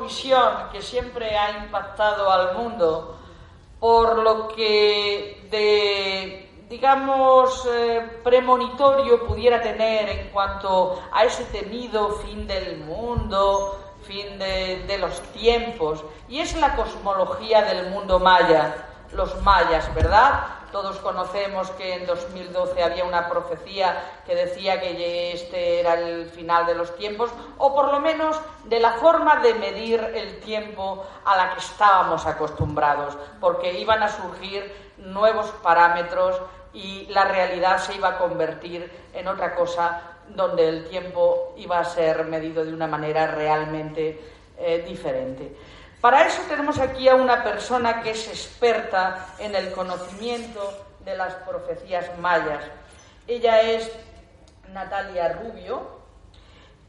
Visión que siempre ha impactado al mundo por lo que de, digamos, eh, premonitorio pudiera tener en cuanto a ese temido fin del mundo, fin de los tiempos, y es la cosmología del mundo maya, los mayas, ¿verdad? Todos conocemos que en 2012 había una profecía que decía que este era el final de los tiempos, o por lo menos de la forma de medir el tiempo a la que estábamos acostumbrados, porque iban a surgir nuevos parámetros y la realidad se iba a convertir en otra cosa donde el tiempo iba a ser medido de una manera realmente eh, diferente. Para eso tenemos aquí a una persona que es experta en el conocimiento de las profecías mayas. Ella es Natalia Rubio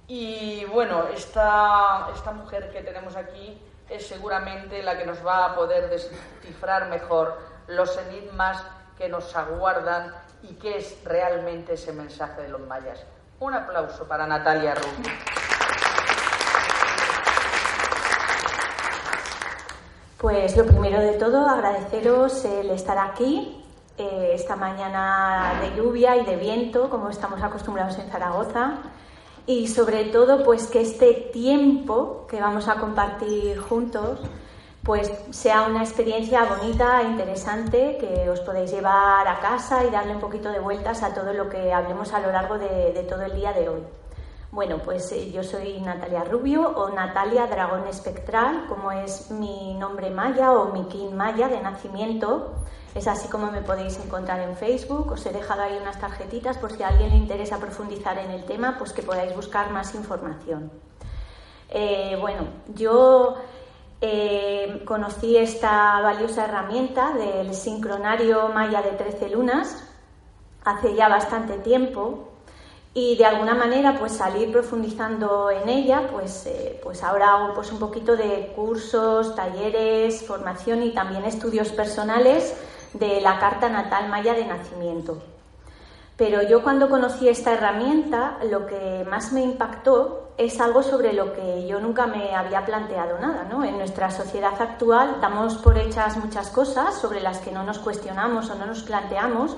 y bueno, esta, esta mujer que tenemos aquí es seguramente la que nos va a poder descifrar mejor los enigmas que nos aguardan y qué es realmente ese mensaje de los mayas. Un aplauso para Natalia Rubio. Pues lo primero de todo, agradeceros el estar aquí eh, esta mañana de lluvia y de viento, como estamos acostumbrados en Zaragoza, y sobre todo, pues que este tiempo que vamos a compartir juntos, pues sea una experiencia bonita e interesante que os podéis llevar a casa y darle un poquito de vueltas a todo lo que hablemos a lo largo de, de todo el día de hoy. Bueno, pues eh, yo soy Natalia Rubio o Natalia Dragón Espectral, como es mi nombre maya o mi kin maya de nacimiento. Es así como me podéis encontrar en Facebook. Os he dejado ahí unas tarjetitas por si a alguien le interesa profundizar en el tema, pues que podáis buscar más información. Eh, bueno, yo eh, conocí esta valiosa herramienta del sincronario maya de 13 lunas hace ya bastante tiempo y de alguna manera pues salir profundizando en ella pues, eh, pues ahora hago pues un poquito de cursos, talleres, formación y también estudios personales de la carta natal maya de nacimiento. Pero yo cuando conocí esta herramienta lo que más me impactó es algo sobre lo que yo nunca me había planteado nada. ¿no? En nuestra sociedad actual damos por hechas muchas cosas sobre las que no nos cuestionamos o no nos planteamos,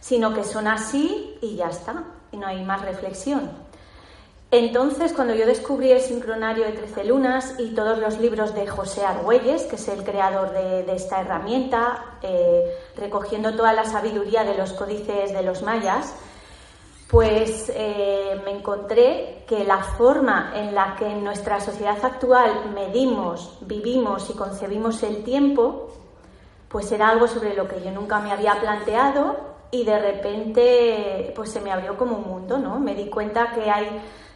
sino que son así y ya está y no hay más reflexión. Entonces, cuando yo descubrí el sincronario de Trece Lunas y todos los libros de José Argüelles, que es el creador de, esta herramienta, eh, recogiendo toda la sabiduría de los códices de los mayas, pues eh, me encontré que la forma en la que en nuestra sociedad actual medimos, vivimos y concebimos el tiempo, pues era algo sobre lo que yo nunca me había planteado y de repente pues se me abrió como un mundo, ¿no? Me di cuenta que hay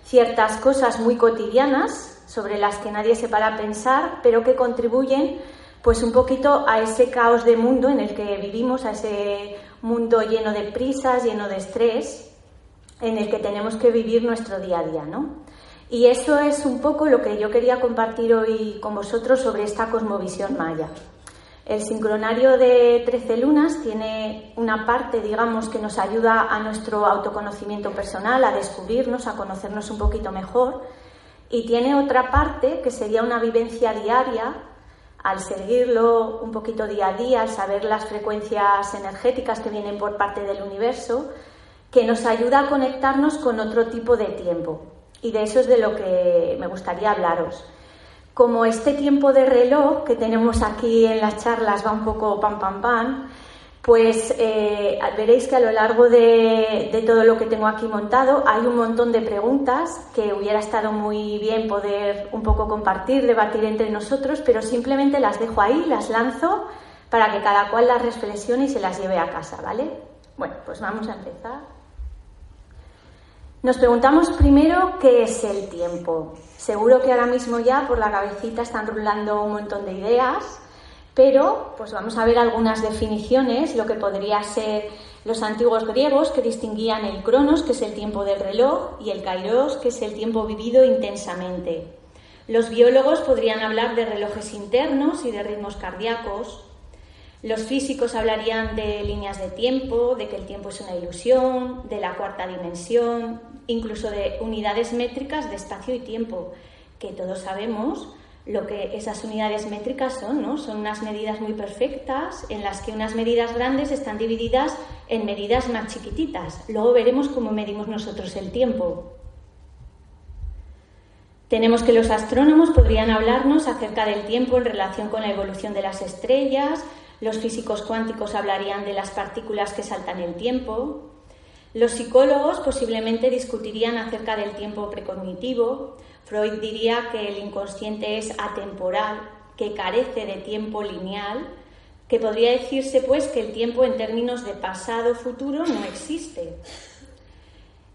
ciertas cosas muy cotidianas sobre las que nadie se para a pensar, pero que contribuyen pues un poquito a ese caos de mundo en el que vivimos, a ese mundo lleno de prisas, lleno de estrés, en el que tenemos que vivir nuestro día a día, ¿no? Y eso es un poco lo que yo quería compartir hoy con vosotros sobre esta cosmovisión maya. El sincronario de 13 lunas tiene una parte, digamos, que nos ayuda a nuestro autoconocimiento personal, a descubrirnos, a conocernos un poquito mejor. Y tiene otra parte que sería una vivencia diaria al seguirlo un poquito día a día, al saber las frecuencias energéticas que vienen por parte del universo, que nos ayuda a conectarnos con otro tipo de tiempo. Y de eso es de lo que me gustaría hablaros. Como este tiempo de reloj que tenemos aquí en las charlas va un poco pam pam pam, pues eh, veréis que a lo largo de, todo lo que tengo aquí montado hay un montón de preguntas que hubiera estado muy bien poder un poco compartir, debatir entre nosotros, pero simplemente las dejo ahí, las lanzo para que cada cual las reflexione y se las lleve a casa, ¿vale? Bueno, pues vamos a empezar. Nos preguntamos primero qué es el tiempo. Seguro que ahora mismo ya por la cabecita están rulando un montón de ideas pero pues vamos a ver algunas definiciones, lo que podría ser los antiguos griegos que distinguían el cronos, que es el tiempo del reloj, y el kairos, que es el tiempo vivido intensamente. Los biólogos podrían hablar de relojes internos y de ritmos cardíacos. Los físicos hablarían de líneas de tiempo, de que el tiempo es una ilusión, de la cuarta dimensión, incluso de unidades métricas de espacio y tiempo, que todos sabemos lo que esas unidades métricas son, ¿no? Son unas medidas muy perfectas en las que unas medidas grandes están divididas en medidas más chiquititas. Luego veremos cómo medimos nosotros el tiempo. Tenemos que los astrónomos podrían hablarnos acerca del tiempo en relación con la evolución de las estrellas, los físicos cuánticos hablarían de las partículas que saltan el tiempo, los psicólogos posiblemente discutirían acerca del tiempo precognitivo, Freud diría que el inconsciente es atemporal, que carece de tiempo lineal, que podría decirse pues que el tiempo en términos de pasado futuro no existe.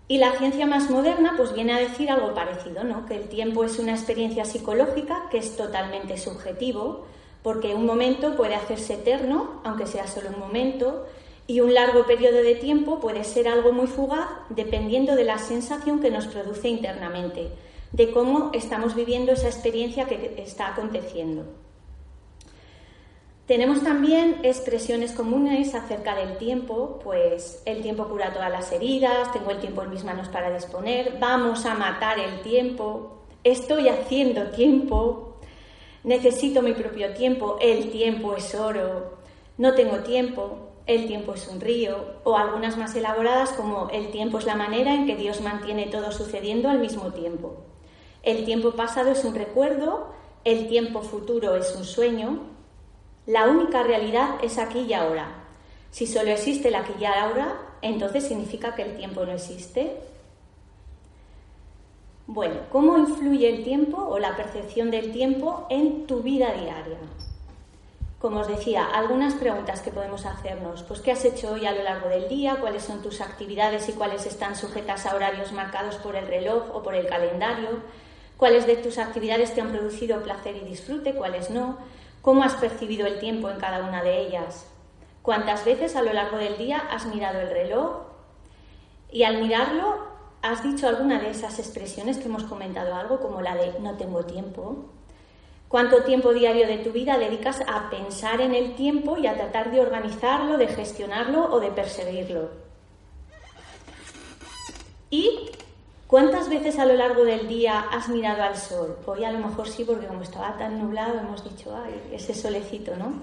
Y la ciencia más moderna pues viene a decir algo parecido, ¿no? Que el tiempo es una experiencia psicológica que es totalmente subjetivo, porque un momento puede hacerse eterno, aunque sea solo un momento, y un largo periodo de tiempo puede ser algo muy fugaz dependiendo de la sensación que nos produce internamente de cómo estamos viviendo esa experiencia que está aconteciendo. Tenemos también expresiones comunes acerca del tiempo, pues el tiempo cura todas las heridas, tengo el tiempo en mis manos para disponer, vamos a matar el tiempo, estoy haciendo tiempo, necesito mi propio tiempo, el tiempo es oro, no tengo tiempo, el tiempo es un río, o algunas más elaboradas como el tiempo es la manera en que Dios mantiene todo sucediendo al mismo tiempo. El tiempo pasado es un recuerdo, el tiempo futuro es un sueño. La única realidad es aquí y ahora. Si solo existe el aquí y ahora, entonces significa que el tiempo no existe. Bueno, ¿cómo influye el tiempo o la percepción del tiempo en tu vida diaria? Como os decía, algunas preguntas que podemos hacernos. Pues, ¿qué has hecho hoy a lo largo del día? ¿Cuáles son tus actividades y cuáles están sujetas a horarios marcados por el reloj o por el calendario? cuáles de tus actividades te han producido placer y disfrute, cuáles no, cómo has percibido el tiempo en cada una de ellas, cuántas veces a lo largo del día has mirado el reloj y al mirarlo has dicho alguna de esas expresiones que hemos comentado algo, como la de no tengo tiempo. ¿Cuánto tiempo diario de tu vida dedicas a pensar en el tiempo y a tratar de organizarlo, de gestionarlo o de perseguirlo? Y ¿Cuántas veces a lo largo del día has mirado al sol? Hoy a lo mejor sí, porque como estaba tan nublado hemos dicho, ay, ese solecito, ¿no?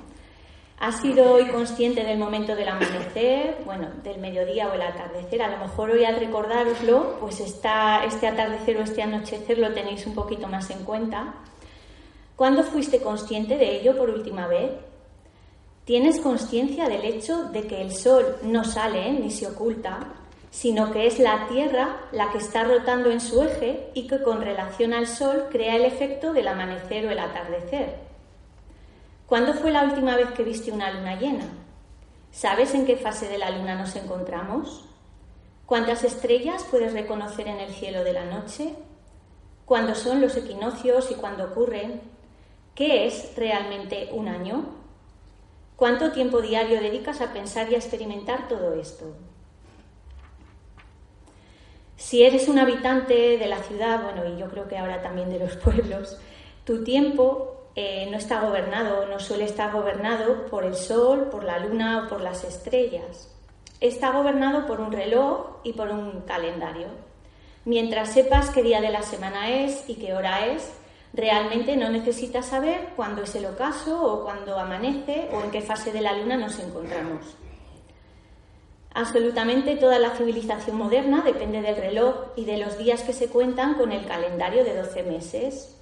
¿Has sido hoy consciente del momento del amanecer, bueno, del mediodía o el atardecer? A lo mejor hoy al recordároslo, pues está, este atardecer o este anochecer lo tenéis un poquito más en cuenta. ¿Cuándo fuiste consciente de ello por última vez? ¿Tienes conciencia del hecho de que el sol no sale ni se oculta, sino que es la Tierra la que está rotando en su eje y que con relación al Sol crea el efecto del amanecer o el atardecer. ¿Cuándo fue la última vez que viste una luna llena? ¿Sabes en qué fase de la luna nos encontramos? ¿Cuántas estrellas puedes reconocer en el cielo de la noche? ¿Cuándo son los equinoccios y cuándo ocurren? ¿Qué es realmente un año? ¿Cuánto tiempo diario dedicas a pensar y a experimentar todo esto? Si eres un habitante de la ciudad, bueno, y yo creo que ahora también de los pueblos, tu tiempo eh, no está gobernado, no suele estar gobernado por el sol, por la luna o por las estrellas. Está gobernado por un reloj y por un calendario. Mientras sepas qué día de la semana es y qué hora es, Realmente no necesitas saber cuándo es el ocaso o cuándo amanece o en qué fase de la luna nos encontramos. Absolutamente toda la civilización moderna depende del reloj y de los días que se cuentan con el calendario de 12 meses.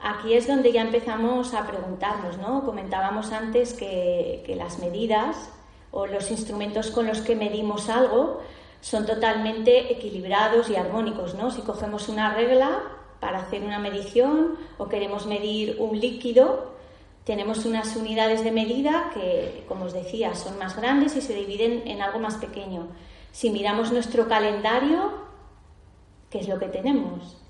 Aquí es donde ya empezamos a preguntarnos, ¿no? Comentábamos antes que, las medidas o los instrumentos con los que medimos algo son totalmente equilibrados y armónicos, ¿no? Si cogemos una regla para hacer una medición o queremos medir un líquido, tenemos unas unidades de medida que, como os decía, son más grandes y se dividen en algo más pequeño. Si miramos nuestro calendario, ¿qué es lo que tenemos?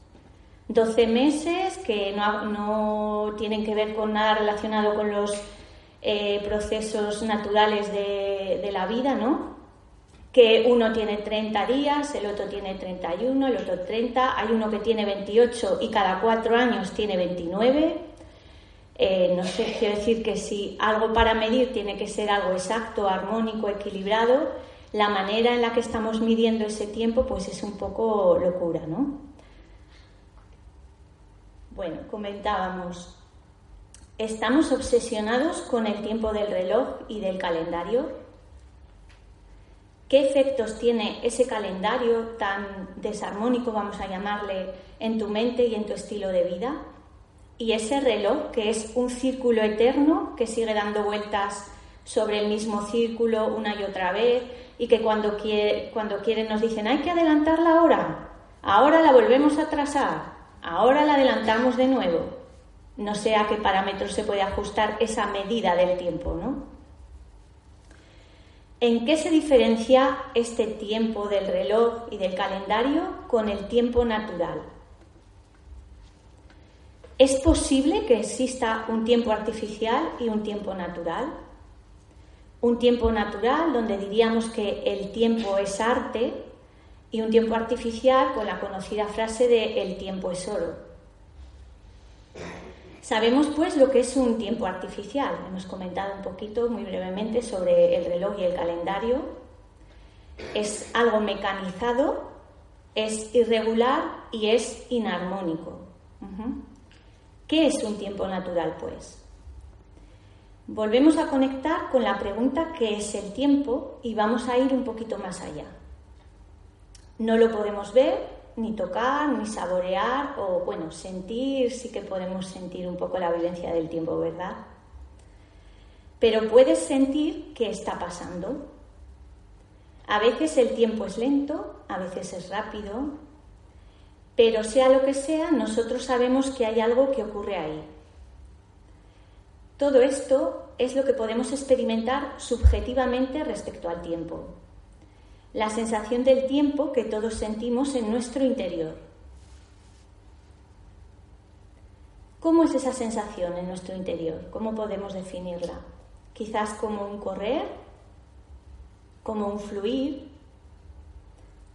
12 meses que no, tienen que ver con nada relacionado con los eh, procesos naturales de, la vida, ¿no? que uno tiene 30 días, el otro tiene 31, el otro 30, hay uno que tiene 28 y cada cuatro años tiene 29. Eh, no sé, quiero decir que si algo para medir tiene que ser algo exacto, armónico, equilibrado, la manera en la que estamos midiendo ese tiempo pues es un poco locura, ¿no? Bueno, comentábamos, estamos obsesionados con el tiempo del reloj y del calendario qué efectos tiene ese calendario tan desarmónico, vamos a llamarle, en tu mente y en tu estilo de vida. Y ese reloj, que es un círculo eterno que sigue dando vueltas sobre el mismo círculo una y otra vez y que cuando, quiere, cuando quieren nos dicen hay que adelantar la hora, ahora la volvemos a atrasar, ahora la adelantamos de nuevo. No sé a qué parámetros se puede ajustar esa medida del tiempo, ¿no? ¿En qué se diferencia este tiempo del reloj y del calendario con el tiempo natural? ¿Es posible que exista un tiempo artificial y un tiempo natural? Un tiempo natural donde diríamos que el tiempo es arte y un tiempo artificial con la conocida frase de el tiempo es oro. Sabemos pues lo que es un tiempo artificial. Hemos comentado un poquito muy brevemente sobre el reloj y el calendario. Es algo mecanizado, es irregular y es inarmónico. ¿Qué es un tiempo natural pues? Volvemos a conectar con la pregunta ¿qué es el tiempo? y vamos a ir un poquito más allá. No lo podemos ver, ni tocar, ni saborear, o bueno, sentir, sí que podemos sentir un poco la vivencia del tiempo, ¿verdad? Pero puedes sentir qué está pasando. A veces el tiempo es lento, a veces es rápido, pero sea lo que sea, nosotros sabemos que hay algo que ocurre ahí. Todo esto es lo que podemos experimentar subjetivamente respecto al tiempo la sensación del tiempo que todos sentimos en nuestro interior. ¿Cómo es esa sensación en nuestro interior? ¿Cómo podemos definirla? Quizás como un correr, como un fluir,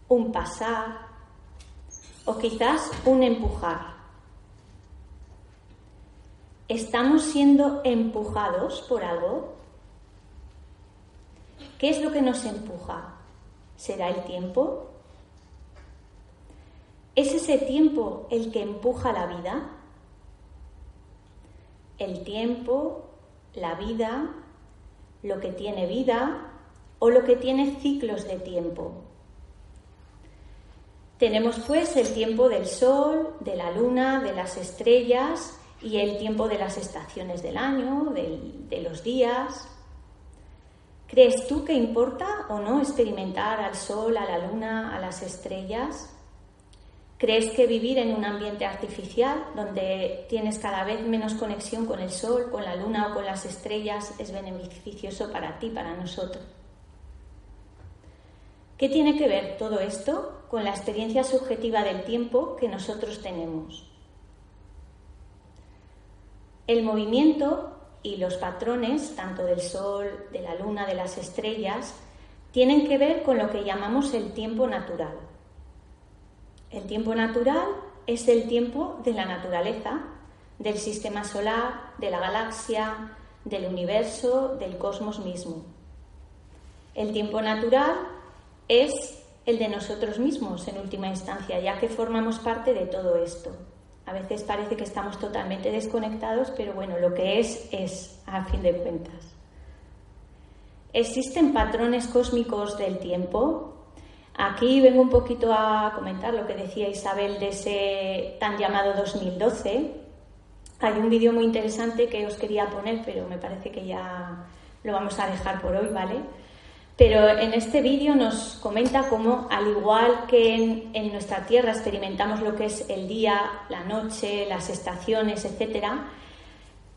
un pasar o quizás un empujar. ¿Estamos siendo empujados por algo? ¿Qué es lo que nos empuja? ¿Será el tiempo? ¿Es ese tiempo el que empuja la vida? El tiempo, la vida, lo que tiene vida o lo que tiene ciclos de tiempo. Tenemos pues el tiempo del sol, de la luna, de las estrellas y el tiempo de las estaciones del año, de, los días. ¿Crees tú que importa o no experimentar al sol, a la luna, a las estrellas? ¿Crees que vivir en un ambiente artificial donde tienes cada vez menos conexión con el sol, con la luna o con las estrellas es beneficioso para ti, para nosotros? ¿Qué tiene que ver todo esto con la experiencia subjetiva del tiempo que nosotros tenemos? El movimiento y los patrones, tanto del Sol, de la Luna, de las estrellas, tienen que ver con lo que llamamos el tiempo natural. El tiempo natural es el tiempo de la naturaleza, del sistema solar, de la galaxia, del universo, del cosmos mismo. El tiempo natural es el de nosotros mismos en última instancia, ya que formamos parte de todo esto. A veces parece que estamos totalmente desconectados, pero bueno, lo que es es a fin de cuentas. ¿Existen patrones cósmicos del tiempo? Aquí vengo un poquito a comentar lo que decía Isabel de ese tan llamado 2012. Hay un vídeo muy interesante que os quería poner, pero me parece que ya lo vamos a dejar por hoy, ¿vale? Pero en este vídeo nos comenta cómo, al igual que en, nuestra Tierra experimentamos lo que es el día, la noche, las estaciones, etc.,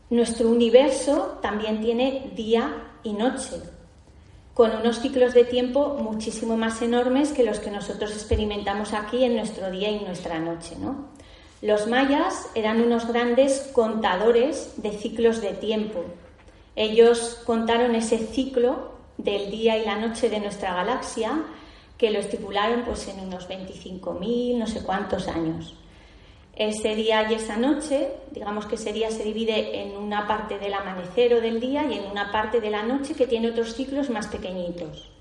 nuestro universo también tiene día y noche con unos ciclos de tiempo muchísimo más enormes que los que nosotros experimentamos aquí en nuestro día y nuestra noche. ¿no? Los mayas eran unos grandes contadores de ciclos de tiempo. Ellos contaron ese ciclo del día y la noche de nuestra galaxia que lo estipularon pues, en unos 25.000, no sé cuántos años. Ese día y esa noche, digamos que ese día se divide en una parte del amanecer o del día y en una parte de la noche que tiene otros ciclos más pequeñitos.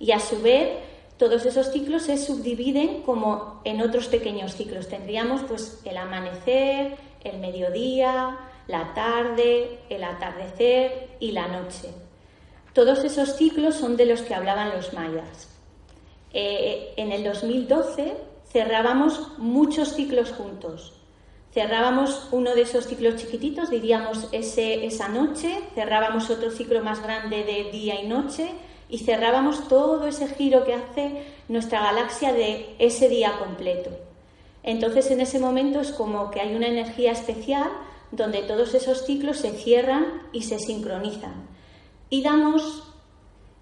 Y a su vez, todos esos ciclos se subdividen como en otros pequeños ciclos. Tendríamos pues el amanecer, el mediodía, la tarde, el atardecer y la noche. Todos esos ciclos son de los que hablaban los mayas. Eh, en el 2012 cerrábamos muchos ciclos juntos. Cerrábamos uno de esos ciclos chiquititos, diríamos ese, esa noche, cerrábamos otro ciclo más grande de día y noche y cerrábamos todo ese giro que hace nuestra galaxia de ese día completo. Entonces en ese momento es como que hay una energía especial donde todos esos ciclos se cierran y se sincronizan. Y damos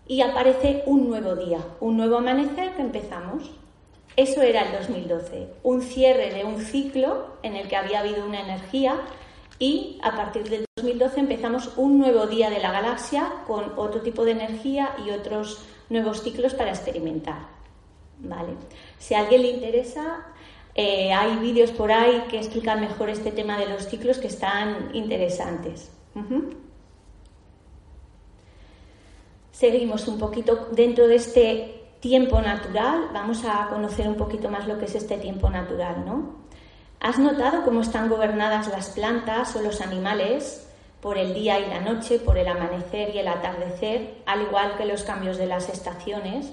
y aparece un nuevo día, un nuevo amanecer que empezamos. Eso era el 2012, un cierre de un ciclo en el que había habido una energía y a partir del 2012 empezamos un nuevo día de la galaxia con otro tipo de energía y otros nuevos ciclos para experimentar. ¿Vale? Si a alguien le interesa, eh, hay vídeos por ahí que explican mejor este tema de los ciclos que están interesantes. Seguimos un poquito dentro de este tiempo natural, vamos a conocer un poquito más lo que es este tiempo natural, ¿no? ¿Has notado cómo están gobernadas las plantas o los animales por el día y la noche, por el amanecer y el atardecer, al igual que los cambios de las estaciones?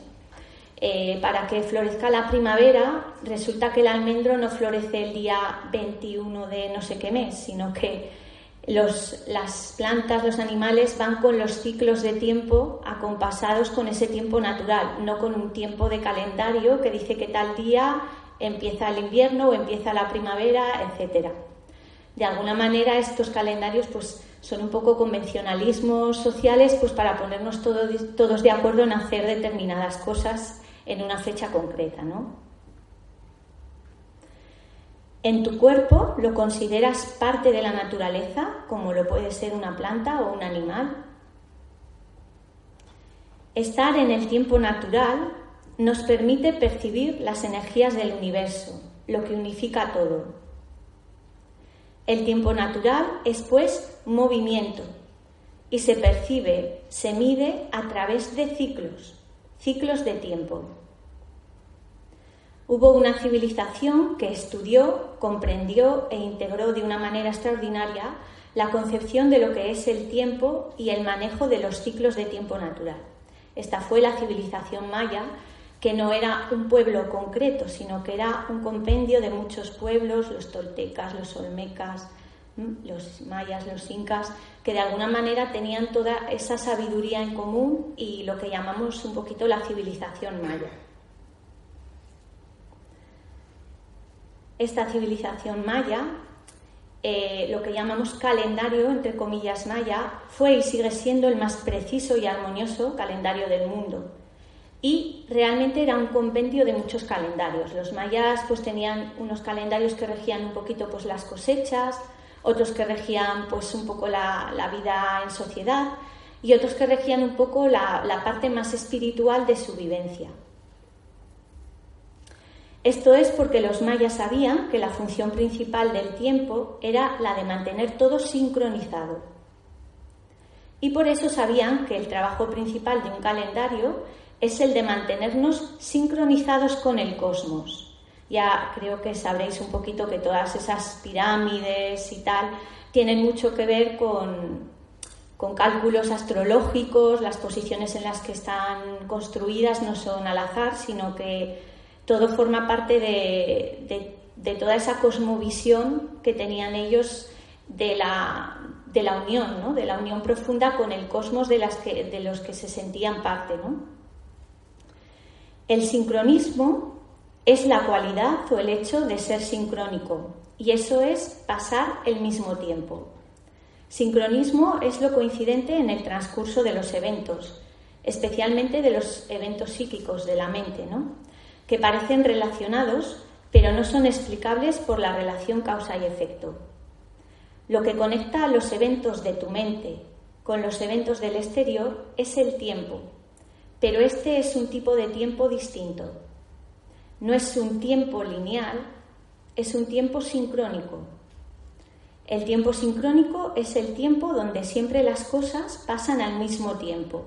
Eh, para que florezca la primavera, resulta que el almendro no florece el día 21 de no sé qué mes, sino que las plantas, los animales van con los ciclos de tiempo acompasados con ese tiempo natural, no con un tiempo de calendario que dice que tal día empieza el invierno o empieza la primavera, etcétera. De alguna manera estos calendarios pues son un poco convencionalismos sociales pues para ponernos todos de acuerdo en hacer determinadas cosas en una fecha concreta, ¿no? En tu cuerpo lo consideras parte de la naturaleza, como lo puede ser una planta o un animal. Estar en el tiempo natural nos permite percibir las energías del universo, lo que unifica todo. El tiempo natural es pues movimiento y se percibe, se mide a través de ciclos, ciclos de tiempo. Hubo una civilización que estudió, comprendió e integró de una manera extraordinaria la concepción de lo que es el tiempo y el manejo de los ciclos de tiempo natural. Esta fue la civilización maya, que no era un pueblo concreto, sino que era un compendio de muchos pueblos, los toltecas, los olmecas, los mayas, los incas, que de alguna manera tenían toda esa sabiduría en común y lo que llamamos un poquito la civilización maya. Esta civilización maya, eh, lo que llamamos calendario, entre comillas, maya, fue y sigue siendo el más preciso y armonioso calendario del mundo. Y realmente era un compendio de muchos calendarios. Los mayas pues tenían unos calendarios que regían un poquito pues las cosechas, otros que regían pues un poco la, vida en sociedad y otros que regían un poco la parte más espiritual de su vivencia. Esto es porque los mayas sabían que la función principal del tiempo era la de mantener todo sincronizado. Y por eso sabían que el trabajo principal de un calendario es el de mantenernos sincronizados con el cosmos, Ya creo que sabréis un poquito que todas esas pirámides y tal tienen mucho que ver con, con cálculos astrológicos, las posiciones en las que están construidas no son al azar, sino que todo forma parte de, toda esa cosmovisión que tenían ellos de la, de la unión, ¿no? de la unión profunda con el cosmos de, las que, de los que se sentían parte. ¿no? El sincronismo es la cualidad o el hecho de ser sincrónico, y eso es pasar el mismo tiempo. Sincronismo es lo coincidente en el transcurso de los eventos, especialmente de los eventos psíquicos de la mente, ¿no? Que parecen relacionados, pero no son explicables por la relación causa y efecto. Lo que conecta a los eventos de tu mente con los eventos del exterior es el tiempo, pero este es un tipo de tiempo distinto. No es un tiempo lineal, es un tiempo sincrónico. El tiempo sincrónico es el tiempo donde siempre las cosas pasan al mismo tiempo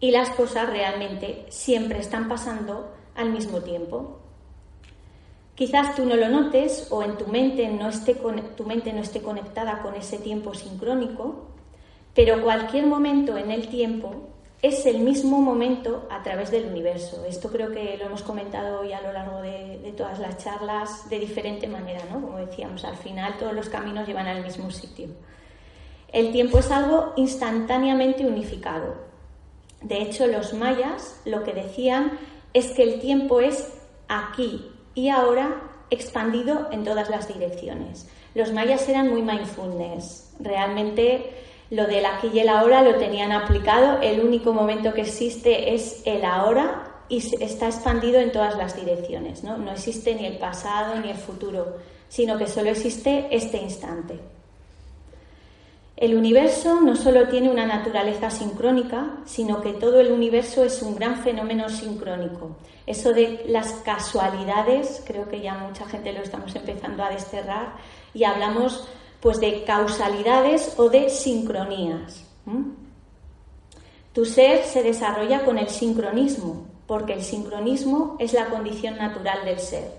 y las cosas realmente siempre están pasando al mismo tiempo. Quizás tú no lo notes o en tu mente no esté, tu mente no esté conectada con ese tiempo sincrónico, pero cualquier momento en el tiempo es el mismo momento a través del universo. Esto creo que lo hemos comentado hoy a lo largo de, todas las charlas de diferente manera, ¿no? Como decíamos, al final todos los caminos llevan al mismo sitio. El tiempo es algo instantáneamente unificado. De hecho, los mayas lo que decían es que el tiempo es aquí y ahora expandido en todas las direcciones. Los mayas eran muy mindfulness. Realmente lo del aquí y el ahora lo tenían aplicado, el único momento que existe es el ahora y está expandido en todas las direcciones. ¿no? no existe ni el pasado ni el futuro, sino que solo existe este instante. El universo no solo tiene una naturaleza sincrónica, sino que todo el universo es un gran fenómeno sincrónico. Eso de las casualidades, creo que ya mucha gente lo estamos empezando a desterrar y hablamos pues de causalidades o de sincronías. Tu ser se desarrolla con el sincronismo, porque el sincronismo es la condición natural del ser.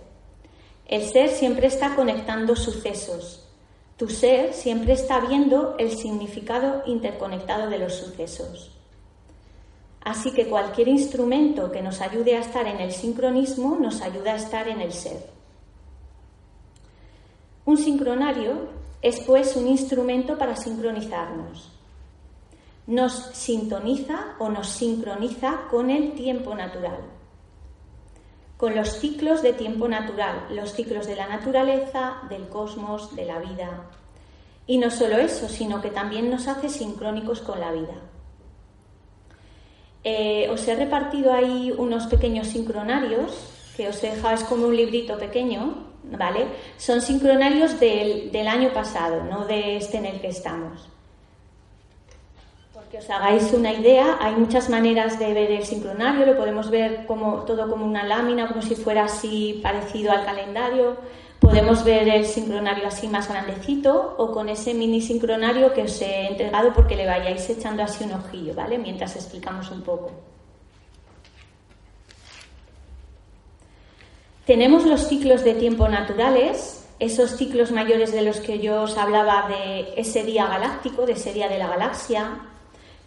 El ser siempre está conectando sucesos. Tu ser siempre está viendo el significado interconectado de los sucesos. Así que cualquier instrumento que nos ayude a estar en el sincronismo nos ayuda a estar en el ser. Un sincronario es pues un instrumento para sincronizarnos. Nos sintoniza o nos sincroniza con el tiempo natural, con los ciclos de tiempo natural, los ciclos de la naturaleza, del cosmos, de la vida. Y no solo eso, sino que también nos hace sincrónicos con la vida. Eh, os he repartido ahí unos pequeños sincronarios que os he dejado, es como un librito pequeño, ¿vale? Son sincronarios del, año pasado, no de este en el que estamos. Porque os hagáis una idea, hay muchas maneras de ver el sincronario, lo podemos ver como todo como una lámina, como si fuera así parecido al calendario. Podemos ver el sincronario así más grandecito o con ese mini sincronario que os he entregado porque le vayáis echando así un ojillo, ¿vale? Mientras explicamos un poco. Tenemos los ciclos de tiempo naturales, esos ciclos mayores de los que yo os hablaba de ese día galáctico, de ese día de la galaxia,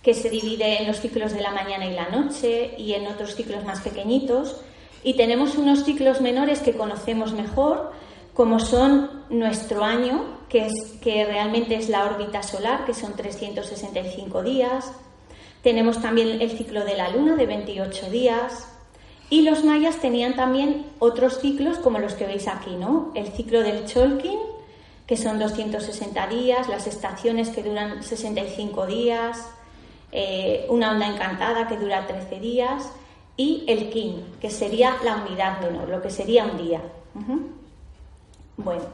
que se divide en los ciclos de la mañana y la noche y en otros ciclos más pequeñitos. Y tenemos unos ciclos menores que conocemos mejor, como son nuestro año, que, es, que realmente es la órbita solar, que son 365 días. Tenemos también el ciclo de la luna, de 28 días. Y los mayas tenían también otros ciclos como los que veis aquí, ¿no? El ciclo del Cholkin, que son 260 días, las estaciones que duran 65 días, eh, una onda encantada que dura 13 días y el Kin, que sería la unidad menor, lo que sería un día. Bueno,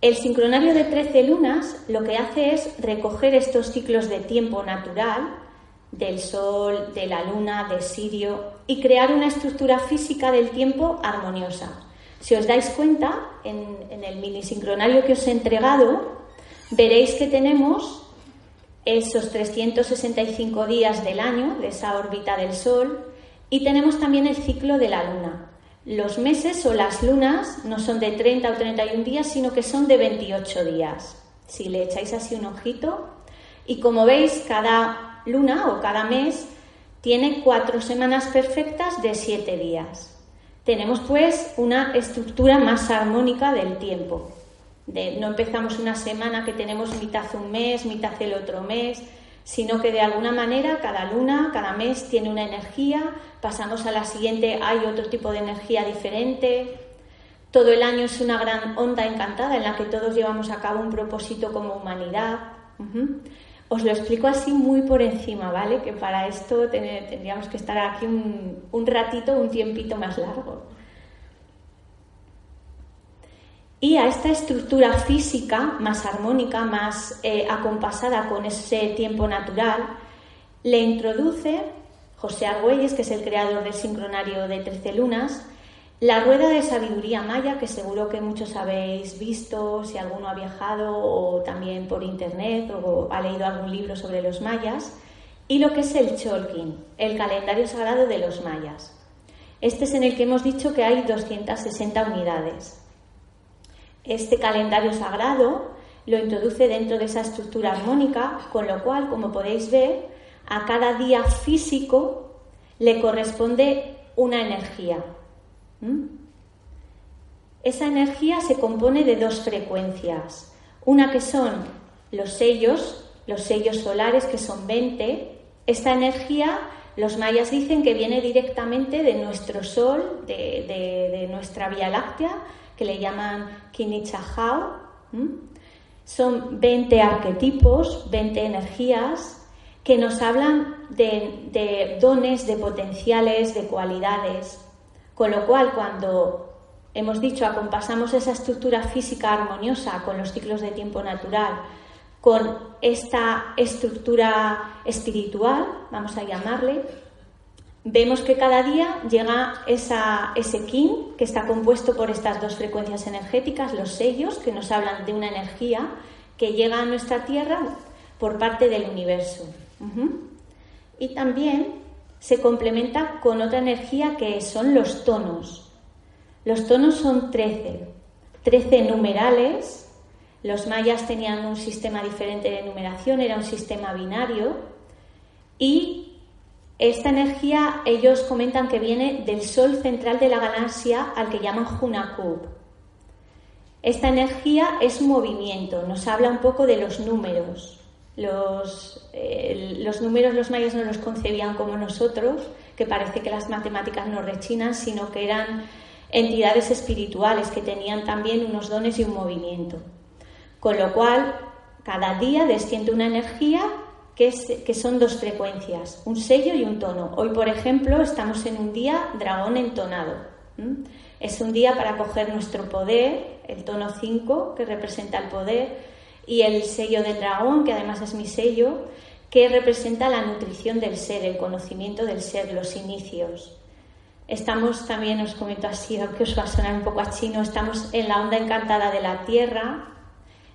el sincronario de 13 lunas lo que hace es recoger estos ciclos de tiempo natural del Sol, de la Luna, de Sirio y crear una estructura física del tiempo armoniosa. Si os dais cuenta, en, el mini sincronario que os he entregado, veréis que tenemos esos 365 días del año, de esa órbita del Sol, y tenemos también el ciclo de la Luna. Los meses o las lunas no son de 30 o 31 días, sino que son de 28 días. Si le echáis así un ojito, y como veis, cada luna o cada mes tiene cuatro semanas perfectas de siete días. Tenemos pues una estructura más armónica del tiempo. No empezamos una semana que tenemos mitad un mes, mitad el otro mes, sino que de alguna manera cada luna, cada mes tiene una energía, pasamos a la siguiente, hay otro tipo de energía diferente. Todo el año es una gran onda encantada en la que todos llevamos a cabo un propósito como humanidad. Os lo explico así muy por encima, ¿vale? Que para esto tendríamos que estar aquí un, ratito, un tiempito más largo. Y a esta estructura física más armónica, más eh, acompasada con ese tiempo natural, le introduce José Argüelles, que es el creador del sincronario de 13 lunas, la rueda de sabiduría maya, que seguro que muchos habéis visto, si alguno ha viajado o también por internet o ha leído algún libro sobre los mayas, y lo que es el Cholkin, el calendario sagrado de los mayas. Este es en el que hemos dicho que hay 260 unidades. Este calendario sagrado lo introduce dentro de esa estructura armónica, con lo cual, como podéis ver, a cada día físico le corresponde una energía. Esa energía se compone de dos frecuencias. Una que son los sellos, los sellos solares que son 20. Esta energía, los mayas dicen que viene directamente de nuestro Sol, de, nuestra Vía Láctea, que le llaman Kinichahao. Son 20 arquetipos, 20 energías que nos hablan de dones, de potenciales, de cualidades. Con lo cual, cuando hemos dicho acompasamos esa estructura física armoniosa con los ciclos de tiempo natural, con esta estructura espiritual, vamos a llamarle, vemos que cada día llega ese kin que está compuesto por estas dos frecuencias energéticas, los sellos, que nos hablan de una energía que llega a nuestra Tierra por parte del universo. Y también se complementa con otra energía que son los tonos. Los tonos son 13, 13 numerales. Los mayas tenían un sistema diferente de numeración, era un sistema binario. Y esta energía ellos comentan que viene del sol central de la galaxia al que llaman Hunakub. Esta energía es movimiento, nos habla un poco de los números. Los, eh, los números los mayas no los concebían como nosotros, que parece que las matemáticas no rechinan, sino que eran entidades espirituales que tenían también unos dones y un movimiento. Con lo cual, cada día desciende una energía que, son dos frecuencias, un sello y un tono. Hoy, por ejemplo, estamos en un día dragón entonado. Es un día para coger nuestro poder, el tono 5, que representa el poder, y el sello del dragón, que además es mi sello, que representa la nutrición del ser, el conocimiento del ser, los inicios. Estamos también, os comento así, aunque os va a sonar un poco a chino, estamos en la onda encantada de la Tierra.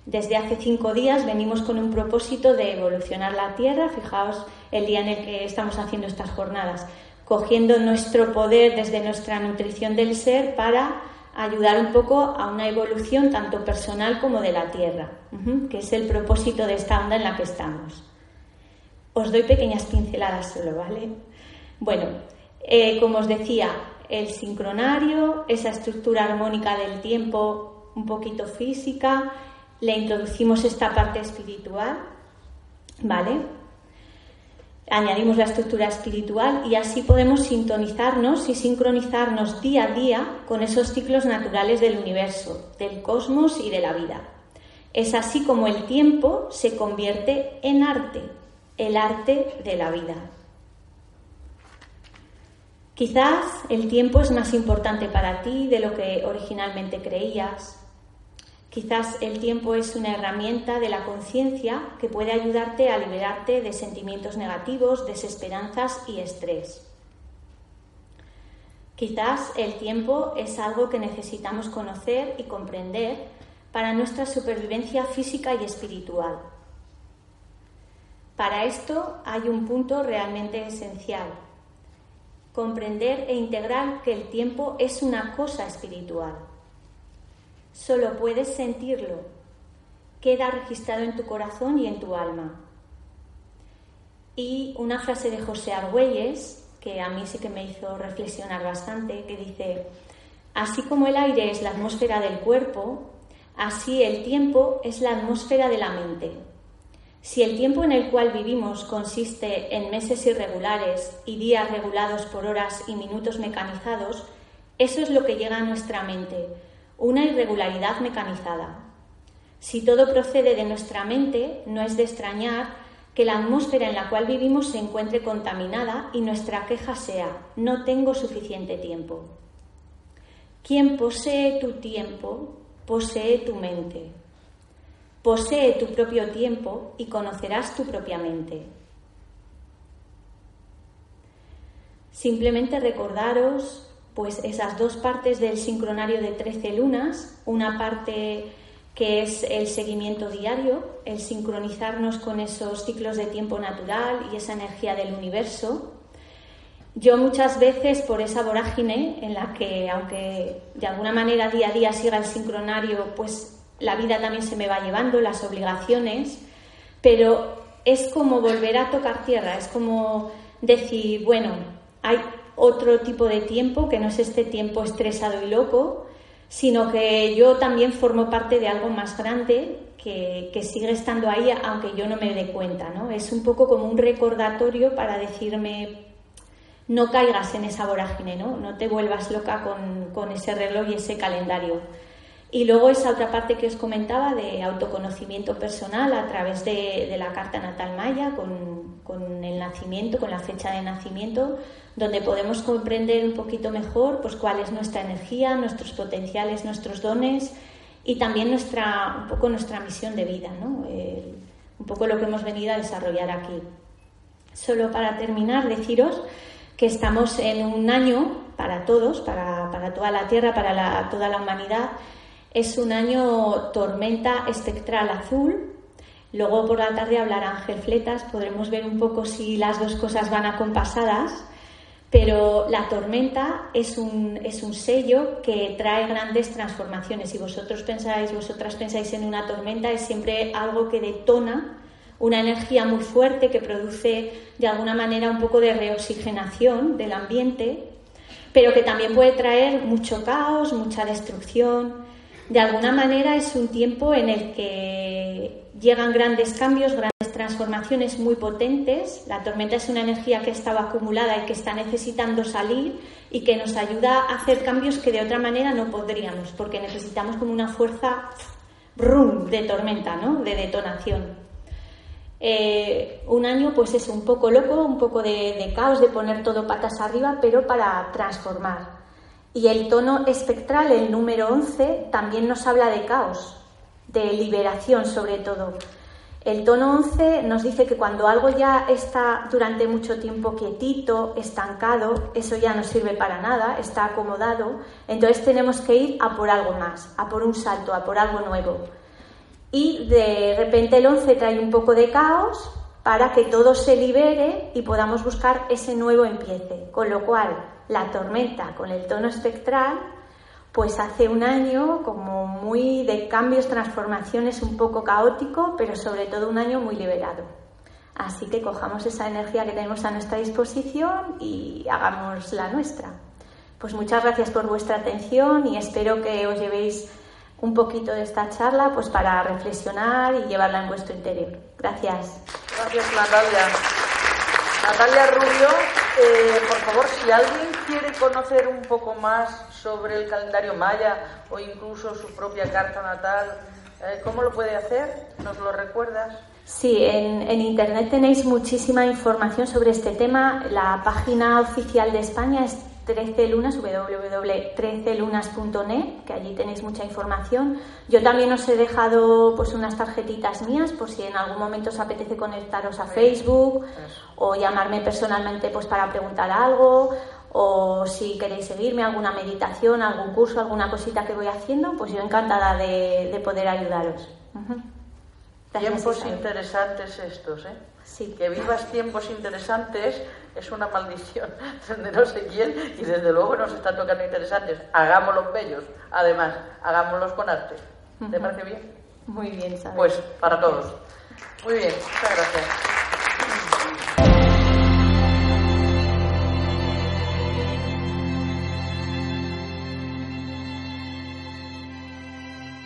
Desde hace cinco días venimos con un propósito de evolucionar la Tierra. Fijaos el día en el que estamos haciendo estas jornadas, cogiendo nuestro poder desde nuestra nutrición del ser para ayudar un poco a una evolución tanto personal como de la Tierra, que es el propósito de esta onda en la que estamos. Os doy pequeñas pinceladas solo, ¿vale? Bueno, eh, como os decía, el sincronario, esa estructura armónica del tiempo un poquito física, le introducimos esta parte espiritual, ¿vale? añadimos la estructura espiritual y así podemos sintonizarnos y sincronizarnos día a día con esos ciclos naturales del universo, del cosmos y de la vida. Es así como el tiempo se convierte en arte, el arte de la vida. Quizás el tiempo es más importante para ti de lo que originalmente creías, Quizás el tiempo es una herramienta de la conciencia que puede ayudarte a liberarte de sentimientos negativos, desesperanzas y estrés. Quizás el tiempo es algo que necesitamos conocer y comprender para nuestra supervivencia física y espiritual. Para esto hay un punto realmente esencial. comprender e integrar que el tiempo es una cosa espiritual. Solo puedes sentirlo, queda registrado en tu corazón y en tu alma. Y una frase de José Argüelles, que a mí sí que me hizo reflexionar bastante, que dice, así como el aire es la atmósfera del cuerpo, así el tiempo es la atmósfera de la mente. Si el tiempo en el cual vivimos consiste en meses irregulares y días regulados por horas y minutos mecanizados, eso es lo que llega a nuestra mente, una irregularidad mecanizada. Si todo procede de nuestra mente, no es de extrañar que la atmósfera en la cual vivimos se encuentre contaminada y nuestra queja sea, no tengo suficiente tiempo. Quien posee tu tiempo, posee tu mente. Posee tu propio tiempo y conocerás tu propia mente. Simplemente recordaros pues esas dos partes del sincronario de 13 lunas, una parte que es el seguimiento diario, el sincronizarnos con esos ciclos de tiempo natural y esa energía del universo. Yo muchas veces por esa vorágine en la que, aunque de alguna manera día a día siga el sincronario, pues la vida también se me va llevando, las obligaciones, pero es como volver a tocar tierra, es como decir, bueno, hay otro tipo de tiempo que no es este tiempo estresado y loco, sino que yo también formo parte de algo más grande que, sigue estando ahí aunque yo no me dé cuenta. ¿no? Es un poco como un recordatorio para decirme no caigas en esa vorágine, no, no te vuelvas loca con, ese reloj y ese calendario. Y luego esa otra parte que os comentaba de autoconocimiento personal a través de, de la carta natal maya, con, con, el nacimiento, con la fecha de nacimiento, donde podemos comprender un poquito mejor pues, cuál es nuestra energía, nuestros potenciales, nuestros dones y también nuestra, un poco nuestra misión de vida, ¿no? un poco lo que hemos venido a desarrollar aquí. Solo para terminar, deciros que estamos en un año para todos, para, para toda la Tierra, para toda la humanidad. Es un año tormenta espectral azul. Luego por la tarde hablará Ángel Fletas, podremos ver un poco si las dos cosas van acompasadas pero la tormenta es un, es un sello que trae grandes transformaciones. Si vosotros pensáis, vosotras pensáis en una tormenta, es siempre algo que detona una energía muy fuerte que produce de alguna manera un poco de reoxigenación del ambiente, pero que también puede traer mucho caos, mucha destrucción. De alguna manera es un tiempo en el que llegan grandes cambios, transformaciones muy potentes. La tormenta es una energía que estaba acumulada y que está necesitando salir y que nos ayuda a hacer cambios que de otra manera no podríamos, porque necesitamos como una fuerza rum de tormenta, ¿no? de detonación. Eh, un año pues es un poco loco, un poco de caos, de poner todo patas arriba, pero para transformar. Y el tono espectral, el número 11, también nos habla de caos, de liberación sobre todo. El tono 11 nos dice que cuando algo ya está durante mucho tiempo quietito, estancado, eso ya no sirve para nada, está acomodado, entonces tenemos que ir a por algo más, a por un salto, a por algo nuevo. Y de repente el 11 trae un poco de caos para que todo se libere y podamos buscar ese nuevo empiece. Con lo cual, la tormenta con el tono espectral pues hace un año como muy de cambios, transformaciones, un poco caótico, pero sobre todo un año muy liberado. Así que cojamos esa energía que tenemos a nuestra disposición y hagamos la nuestra. Pues muchas gracias por vuestra atención y espero que os llevéis un poquito de esta charla pues para reflexionar y llevarla en vuestro interior. Gracias. Gracias Natalia. Natalia Rubio, eh, por favor, si alguien quiere conocer un poco más sobre el calendario maya o incluso su propia carta natal, eh, ¿cómo lo puede hacer? ¿Nos lo recuerdas? Sí, en, en, Internet tenéis muchísima información sobre este tema. La página oficial de España es 13 lunas, www.13lunas.net, que allí tenéis mucha información. Yo también os he dejado pues unas tarjetitas mías por si en algún momento os apetece conectaros a Facebook o llamarme personalmente pues para preguntar algo o si queréis seguirme alguna meditación, algún curso, alguna cosita que voy haciendo, pues yo encantada de, poder ayudaros. Tiempos interesantes estos, ¿eh? Sí. Que vivas tiempos interesantes es una maldición de no sé quién y desde luego nos están tocando interesantes. Hagámoslos bellos, además, hagámoslos con arte. ¿Te parece bien? Muy bien, Isabel. Pues para todos. Muy bien, muchas gracias.